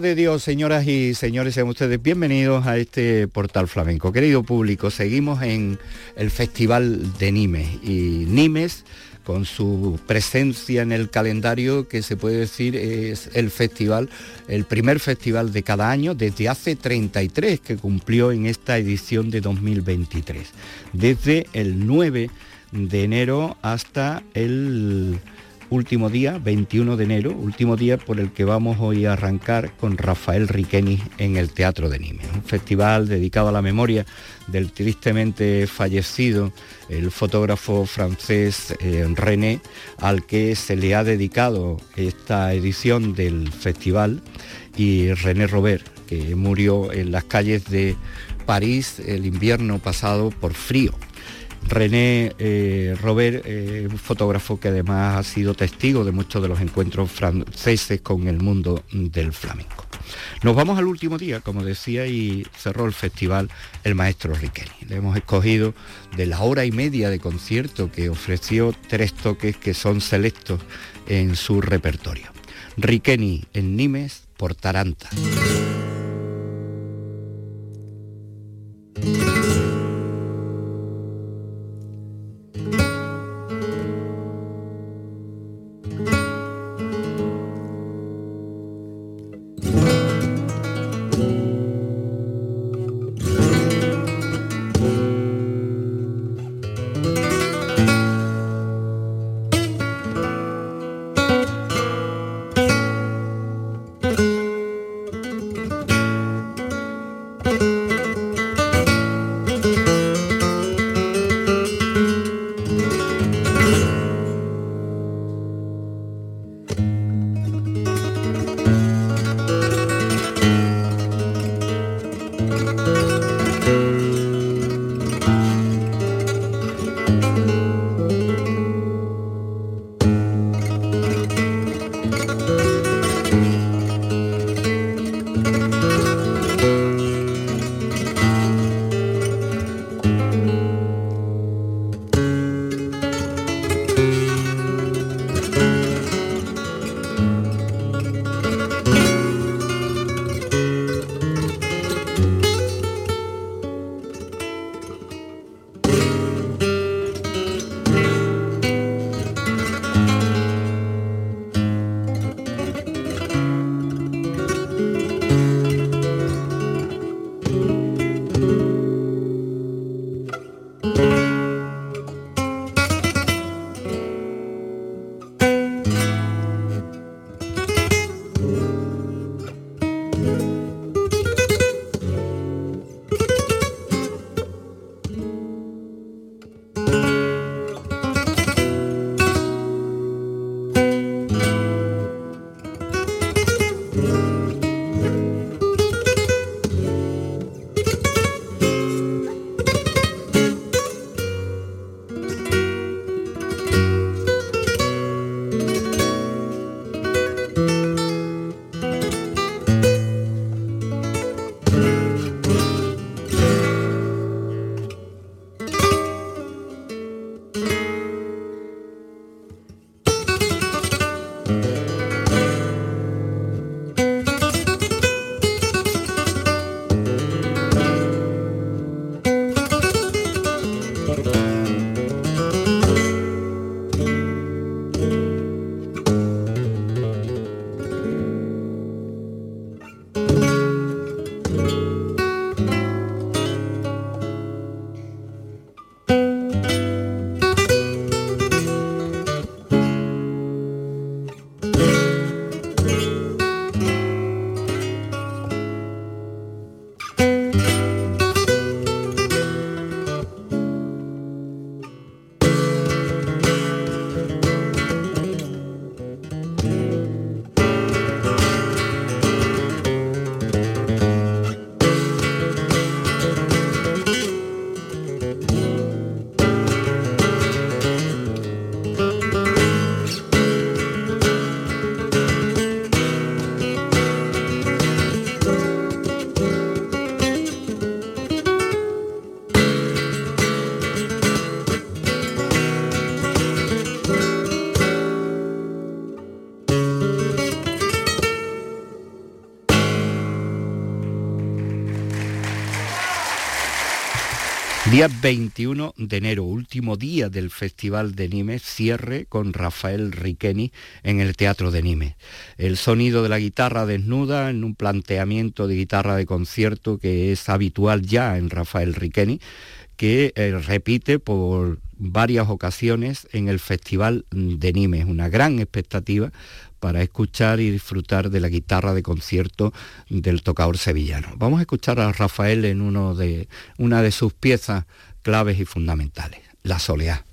de Dios, señoras y señores, sean ustedes bienvenidos a este portal flamenco. Querido público, seguimos en el Festival de Nimes y Nimes con su presencia en el calendario que se puede decir es el festival, el primer festival de cada año desde hace 33 que cumplió en esta edición de 2023, desde el 9 de enero hasta el último día, 21 de enero, último día por el que vamos hoy a arrancar con Rafael Riqueni en el Teatro de Nimes, un festival dedicado a la memoria del tristemente fallecido el fotógrafo francés eh, René, al que se le ha dedicado esta edición del festival, y René Robert, que murió en las calles de París el invierno pasado por frío. René eh, Robert, eh, un fotógrafo que además ha sido testigo de muchos de los encuentros franceses con el mundo del flamenco. Nos vamos al último día, como decía, y cerró el festival el maestro Riqueni. Le hemos escogido de la hora y media de concierto que ofreció tres toques que son selectos en su repertorio. Riqueni en Nimes por Taranta. Día 21 de enero, último día del Festival de Nimes, cierre con Rafael Riqueni en el Teatro de Nimes. El sonido de la guitarra desnuda en un planteamiento de guitarra de concierto que es habitual ya en Rafael Riqueni, que eh, repite por varias ocasiones en el Festival de Nimes. Una gran expectativa para escuchar y disfrutar de la guitarra de concierto del tocador sevillano. Vamos a escuchar a Rafael en una de sus piezas claves y fundamentales, La Soleá.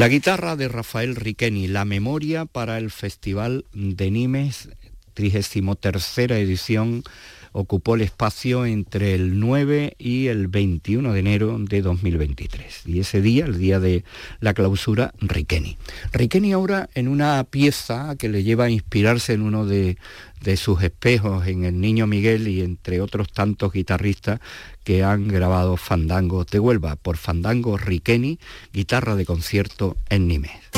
La guitarra de Rafael Riqueni, la memoria para el Festival de Nimes, 33 edición ocupó el espacio entre el 9 y el 21 de enero de 2023. Y ese día, el día de la clausura, Riqueni. Riqueni ahora en una pieza que le lleva a inspirarse en uno de, de sus espejos, en el Niño Miguel y entre otros tantos guitarristas que han grabado fandangos de Huelva, por Fandango Riqueni, guitarra de concierto en Nimes.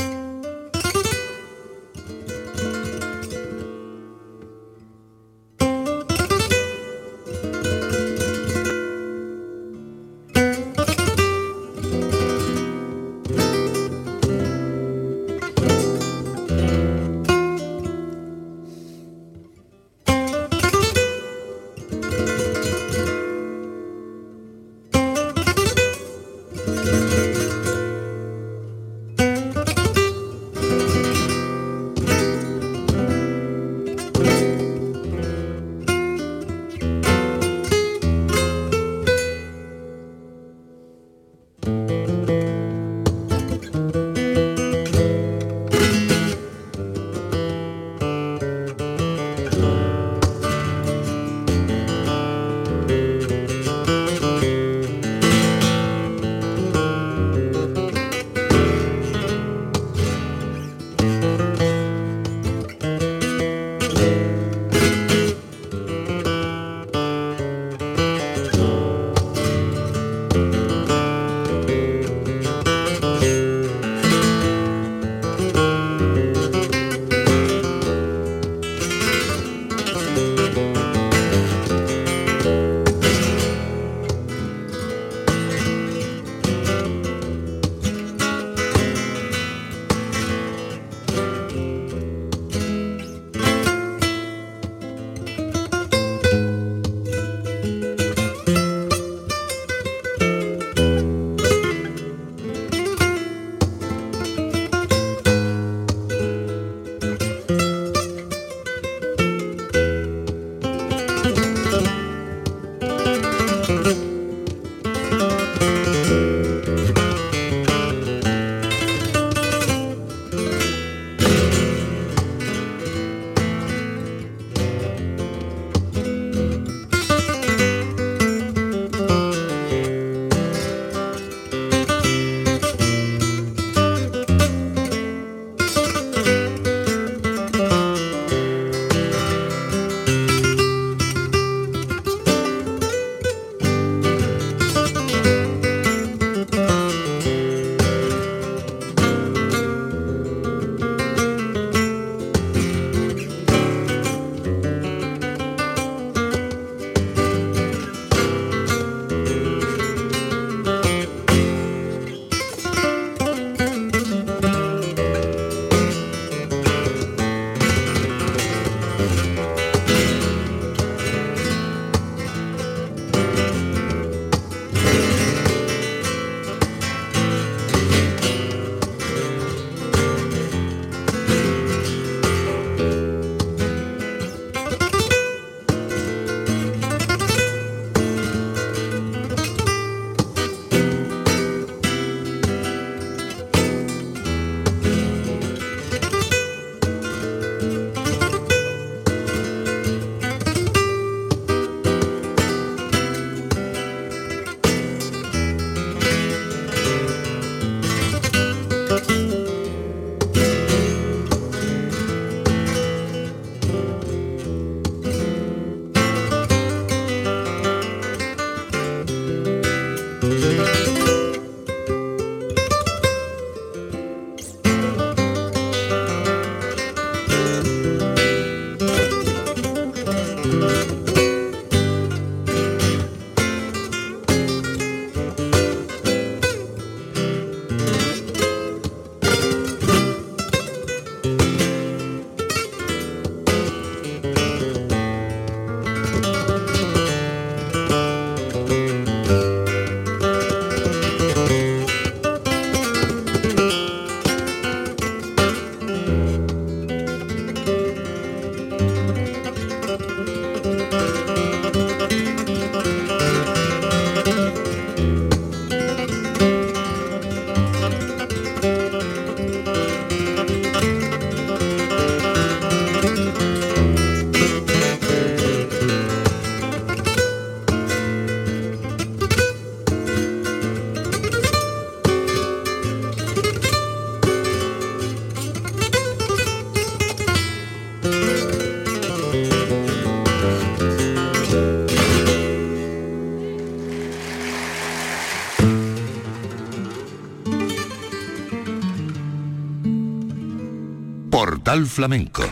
Portal Flamenco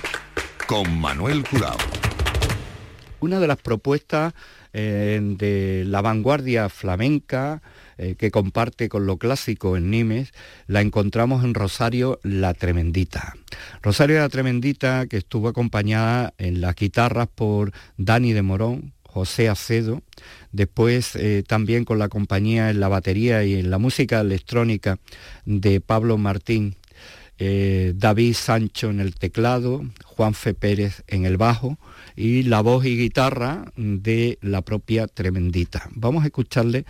con Manuel Curao. Una de las propuestas eh, de la vanguardia flamenca eh, que comparte con lo clásico en Nimes, la encontramos en Rosario La Tremendita. Rosario La Tremendita, que estuvo acompañada en las guitarras por Dani de Morón, José Acedo, después eh, también con la compañía en la batería y en la música electrónica de Pablo Martín, eh, David Sancho en el teclado, Juan Fe Pérez en el bajo y la voz y guitarra de la propia Tremendita. Vamos a escucharle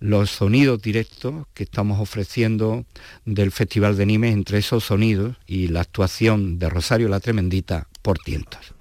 los sonidos directos que estamos ofreciendo del Festival de Nimes, entre esos sonidos y la actuación de Rosario la Tremendita por tientos.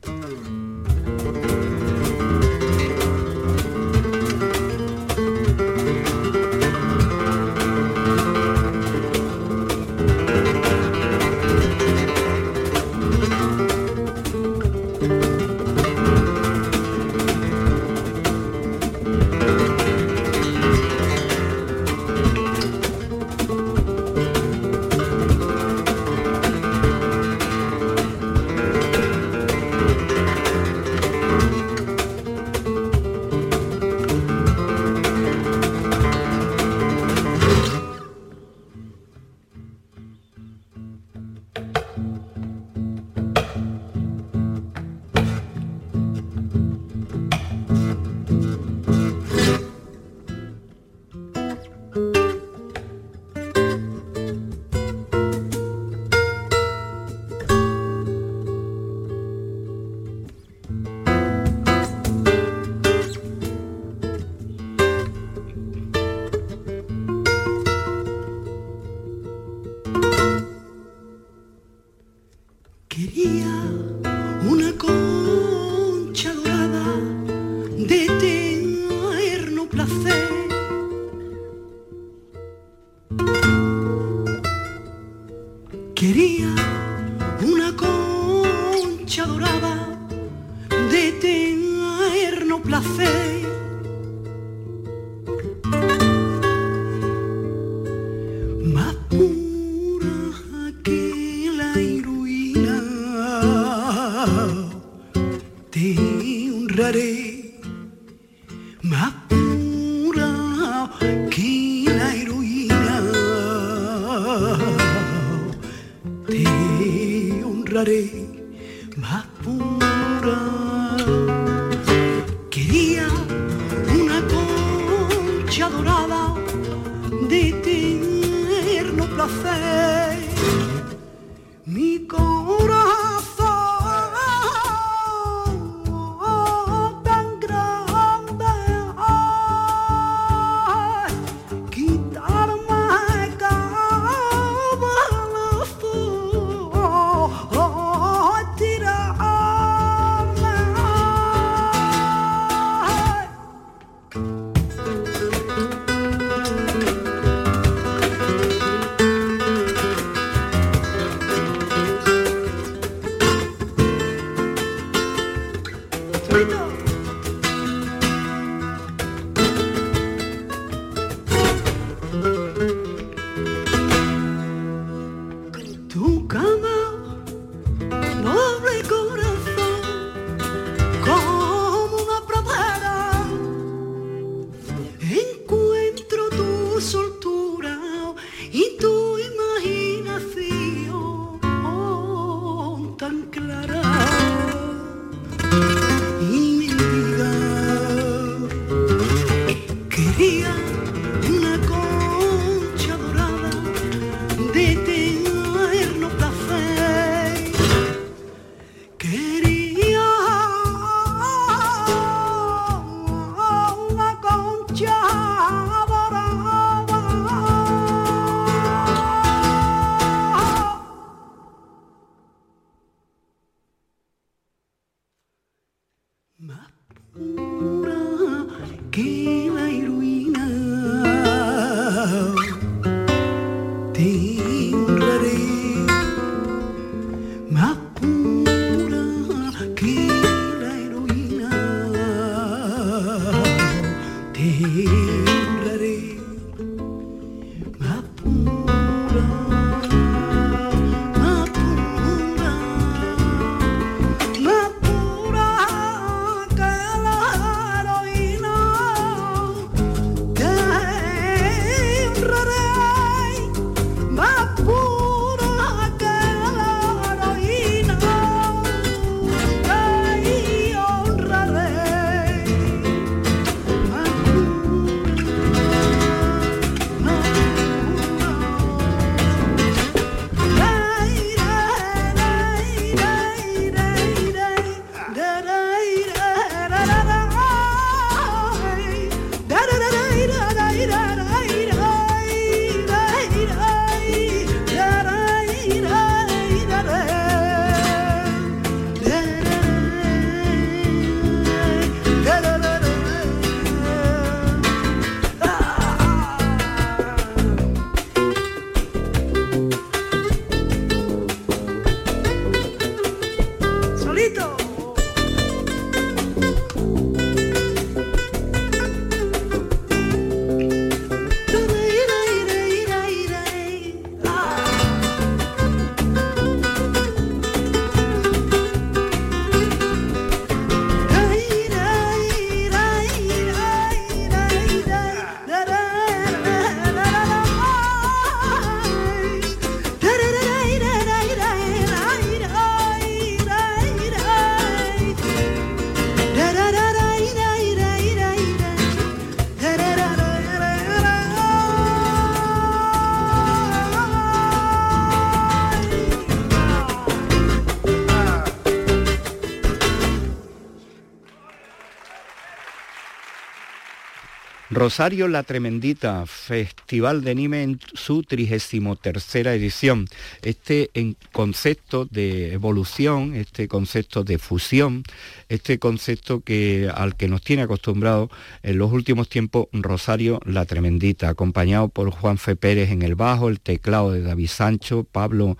Rosario La Tremendita, Festival de Anime en su 33 edición. Este concepto de evolución, este concepto de fusión, este concepto que, al que nos tiene acostumbrado en los últimos tiempos Rosario La Tremendita, acompañado por Juan Fe Pérez en el bajo, el teclado de David Sancho, Pablo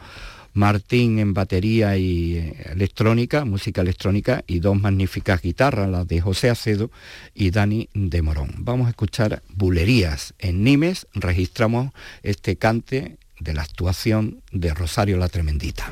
Martín en batería y eh, electrónica, música electrónica y dos magníficas guitarras, las de José Acedo y Dani de Morón. Vamos a escuchar Bulerías. En Nimes registramos este cante de la actuación de Rosario la Tremendita.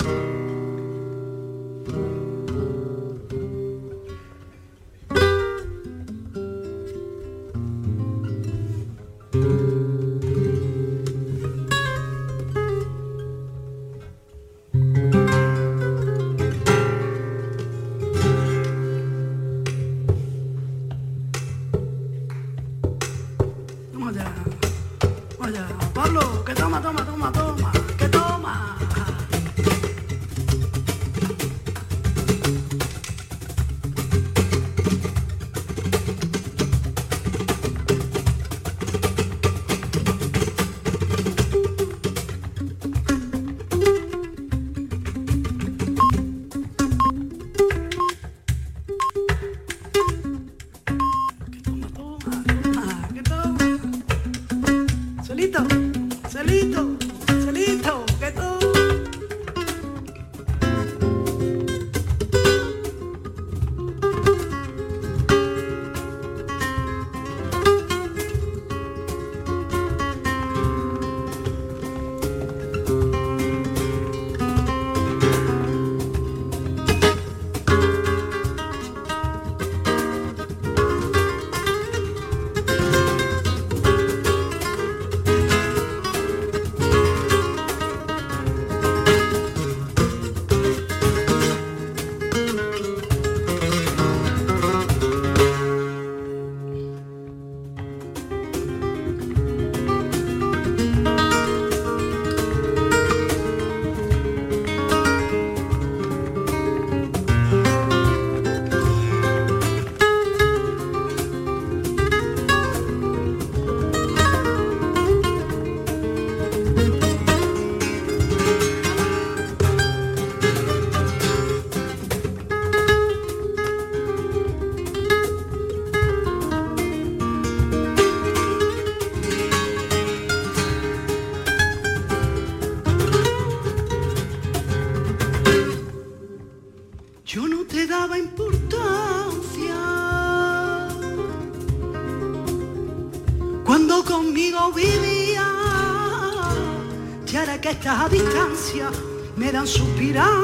Me dan suspirando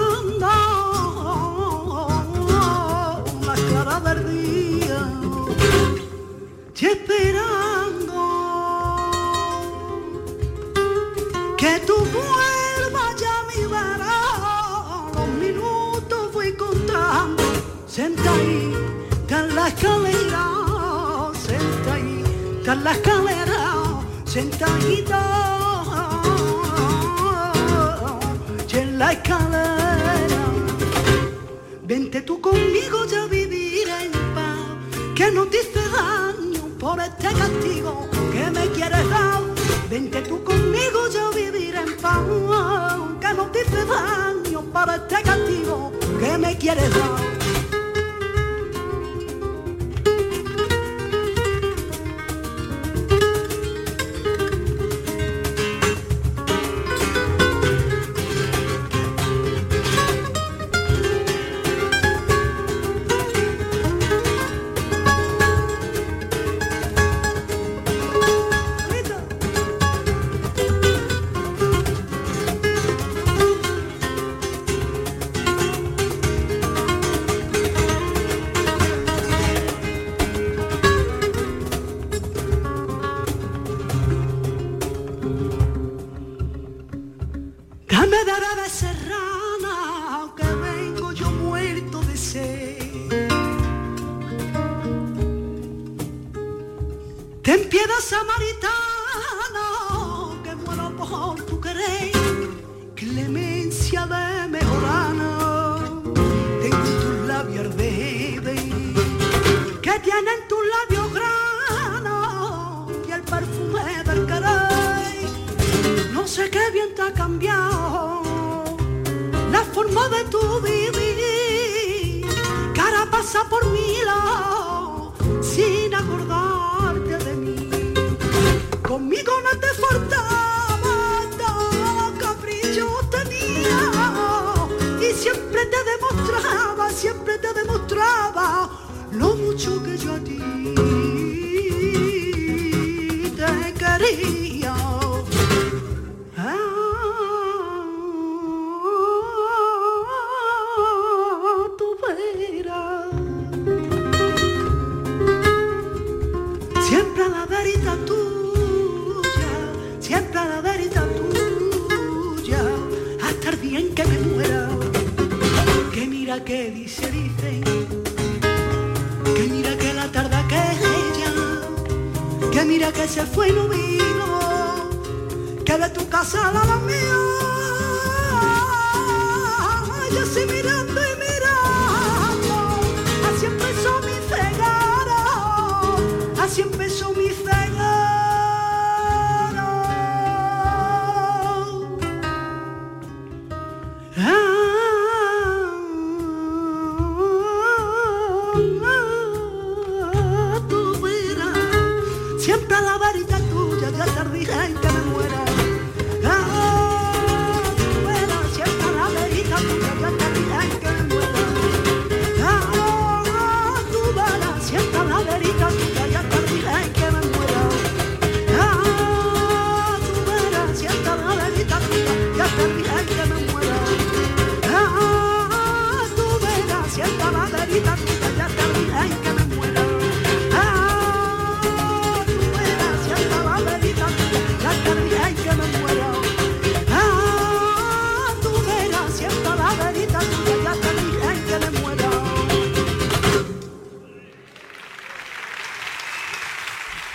no te hice daño por este castigo que me quieres dar. Vente tú conmigo ya a vivir en paz, que no te hice daño por este castigo que me quieres dar.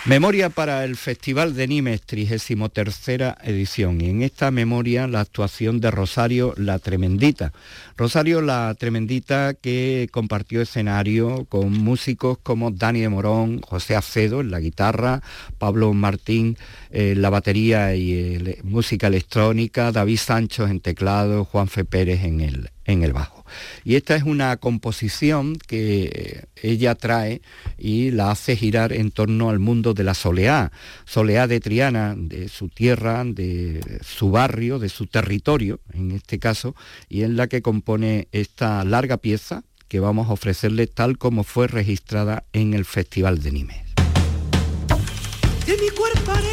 Memoria para el Festival de Nimes, 33 edición. Y en esta memoria la actuación de Rosario La Tremendita. Rosario La Tremendita que compartió escenario con músicos como Dani de Morón, José Acedo en la guitarra, Pablo Martín en la batería y música electrónica, David Sancho en teclado, Juan Fe Pérez en el, en el bajo. Y esta es una composición que ella trae y la hace girar en torno al mundo de la soleá, soleá de Triana, de su tierra, de su barrio, de su territorio, en este caso, y en la que compone esta larga pieza que vamos a ofrecerle tal como fue registrada en el Festival de Nimes. De mi cuerpo haré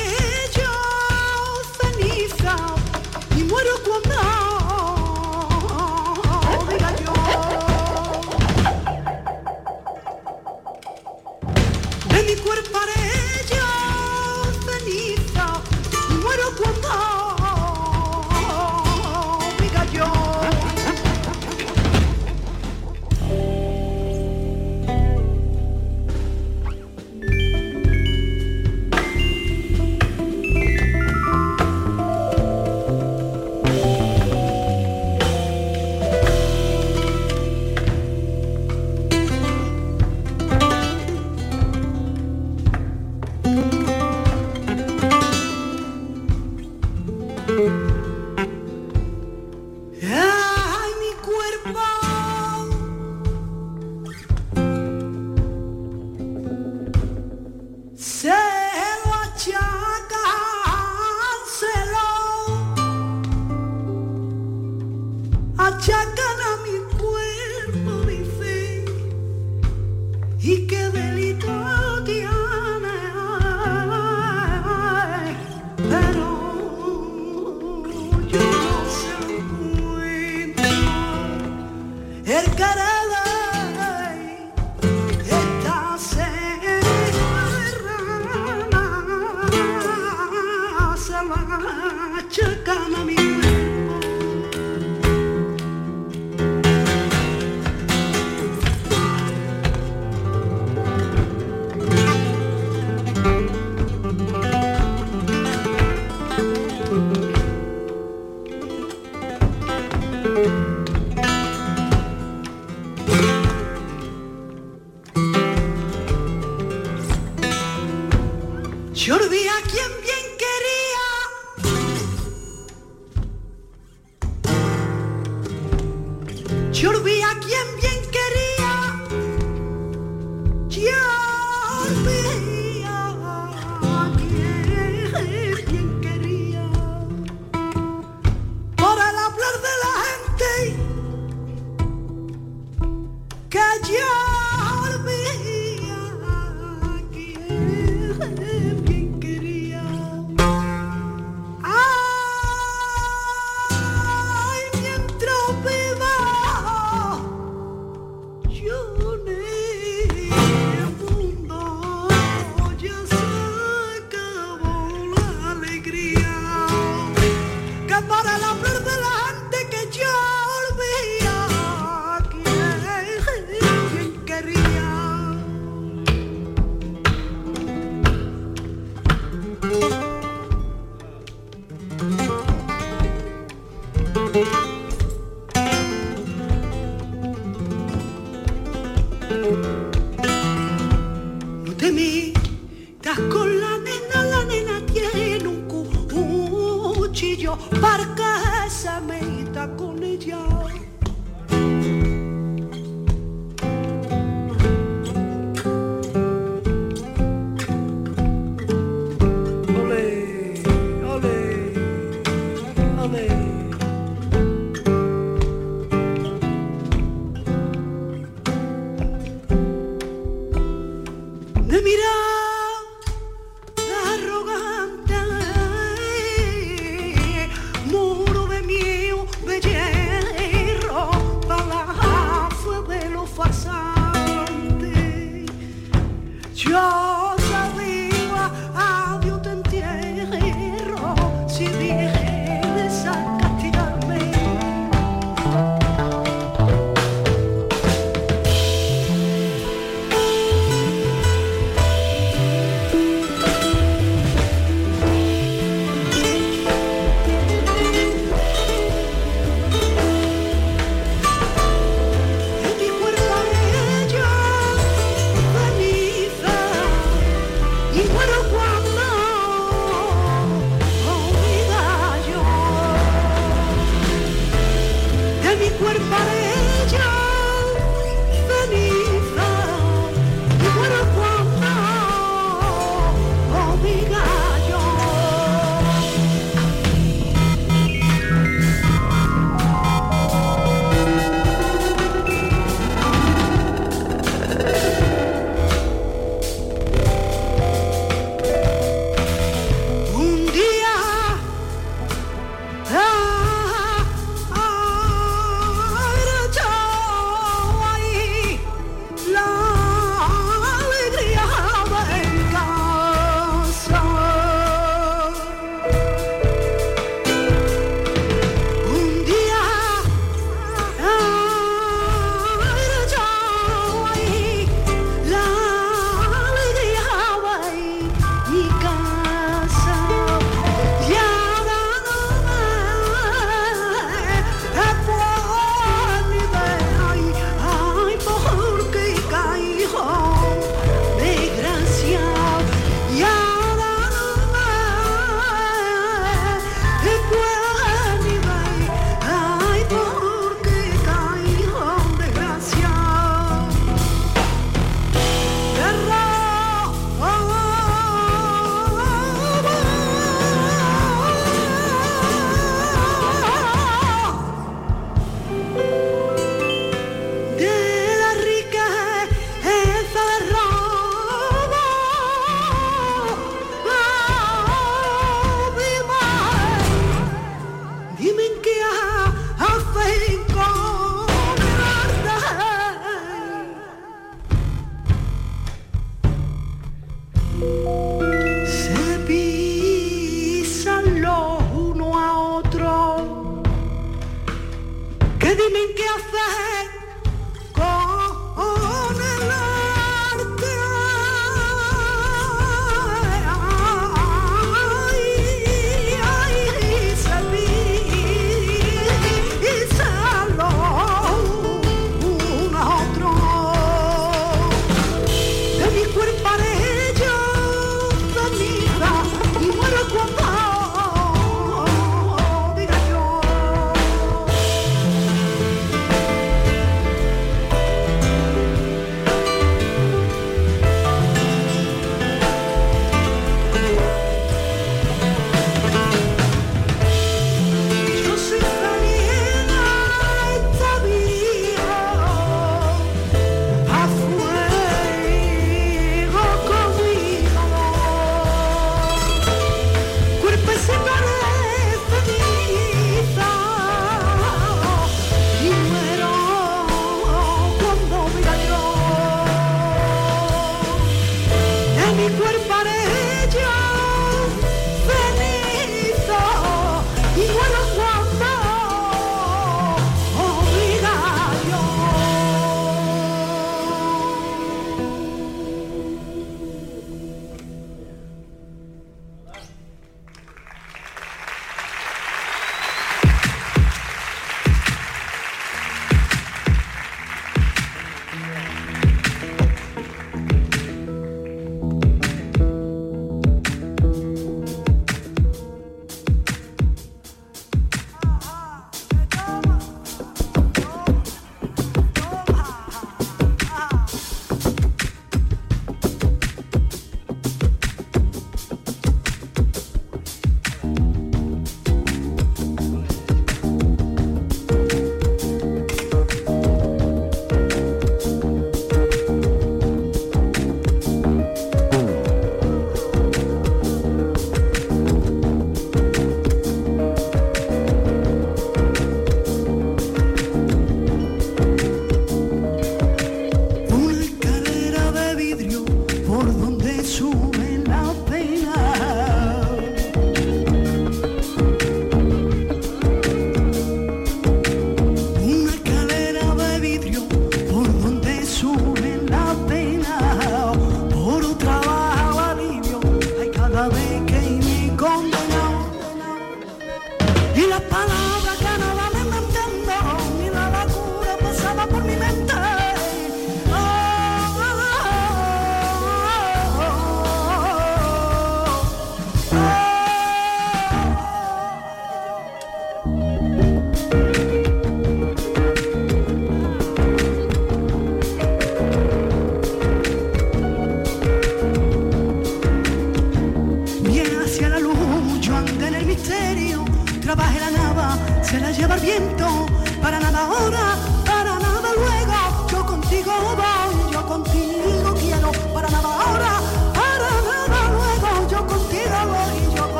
yo ceniza y muero cuerpo it?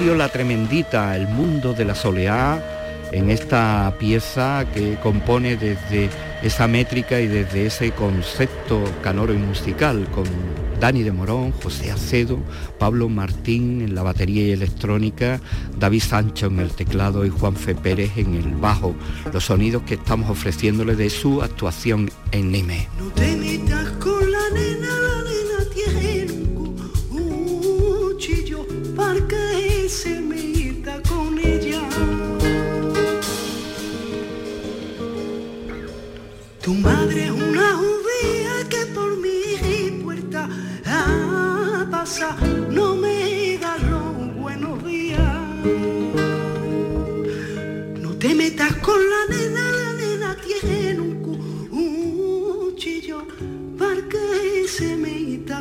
La Tremendita, el mundo de la soleá, en esta pieza que compone desde esa métrica y desde ese concepto canoro y musical con Dani de Morón, José Acedo, Pablo Martín en la batería y electrónica, David Sancho en el teclado y Juan Fe Pérez en el bajo, los sonidos que estamos ofreciéndole de su actuación en Nime.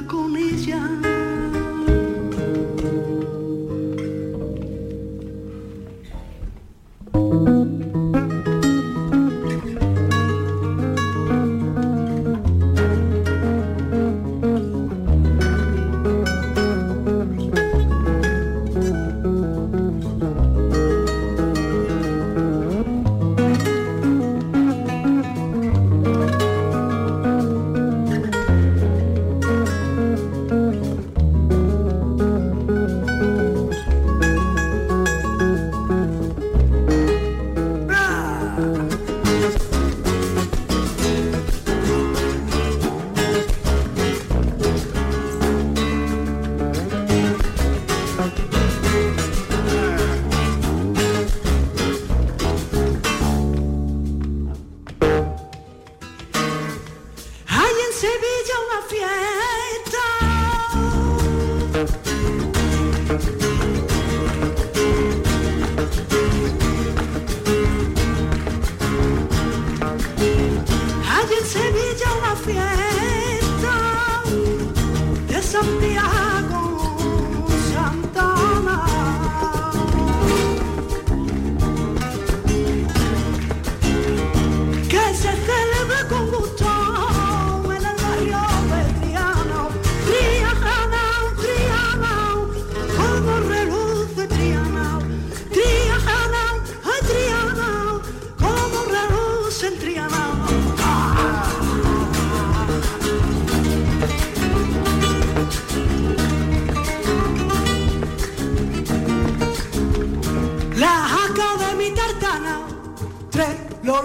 con ella.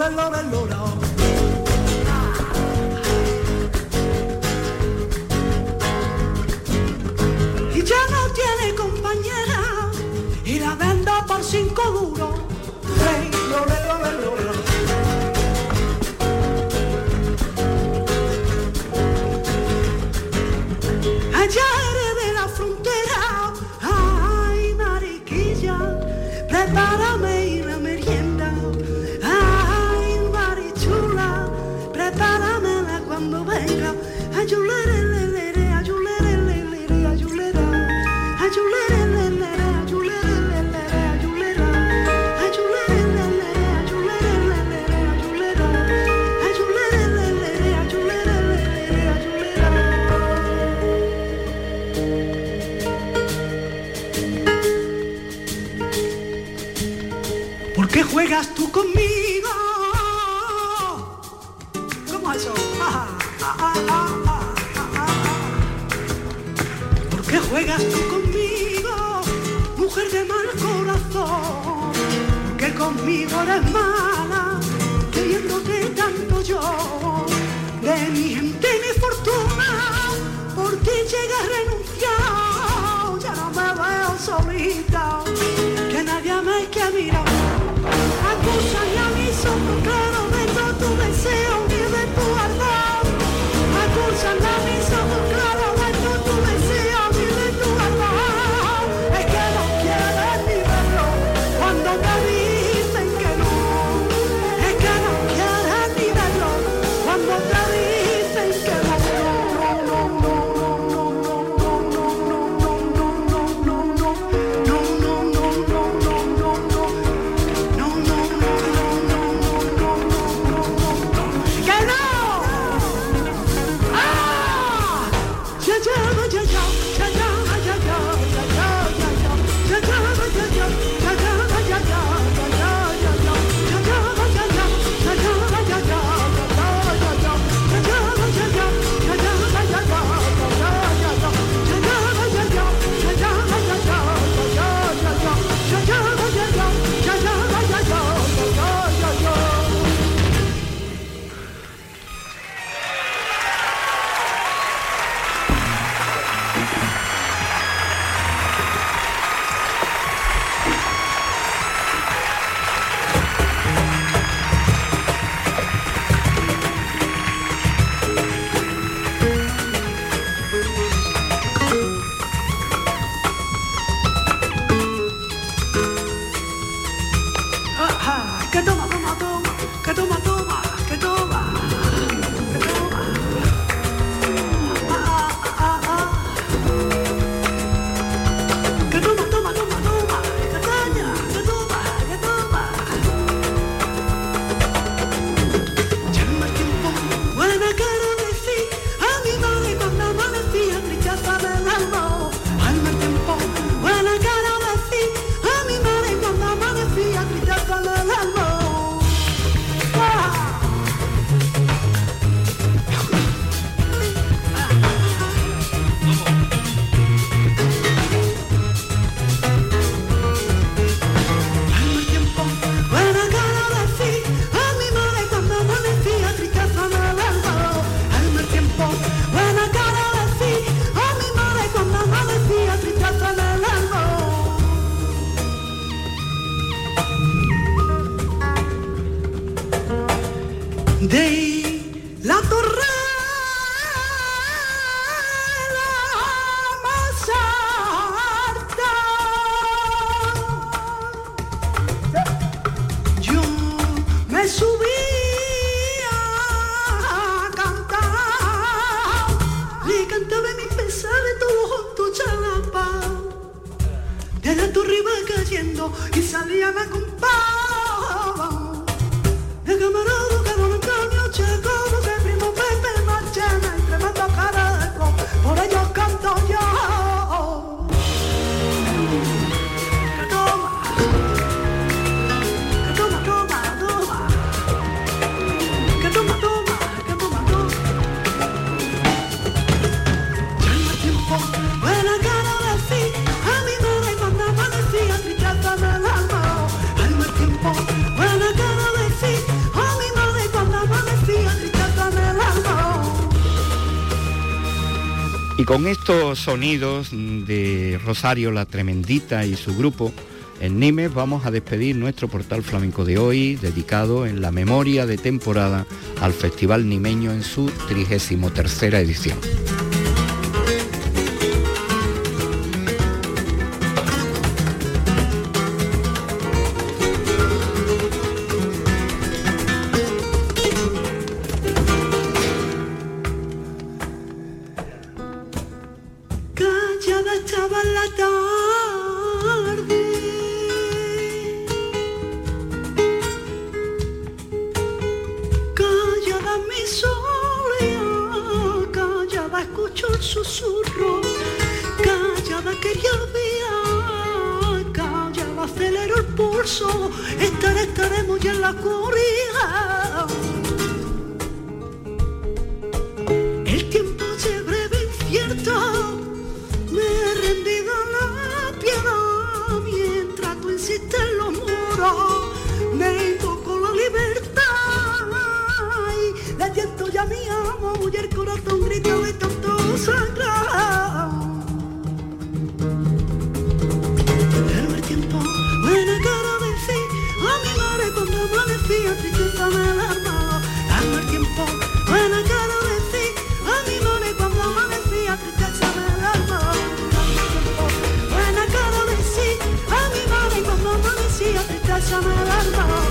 allora, allora, Y con estos sonidos de Rosario la Tremendita y su grupo, en Nimes vamos a despedir nuestro portal flamenco de hoy, dedicado en la memoria de temporada al Festival Nimeño en su 33 edición. Pásame el alma, al tiempo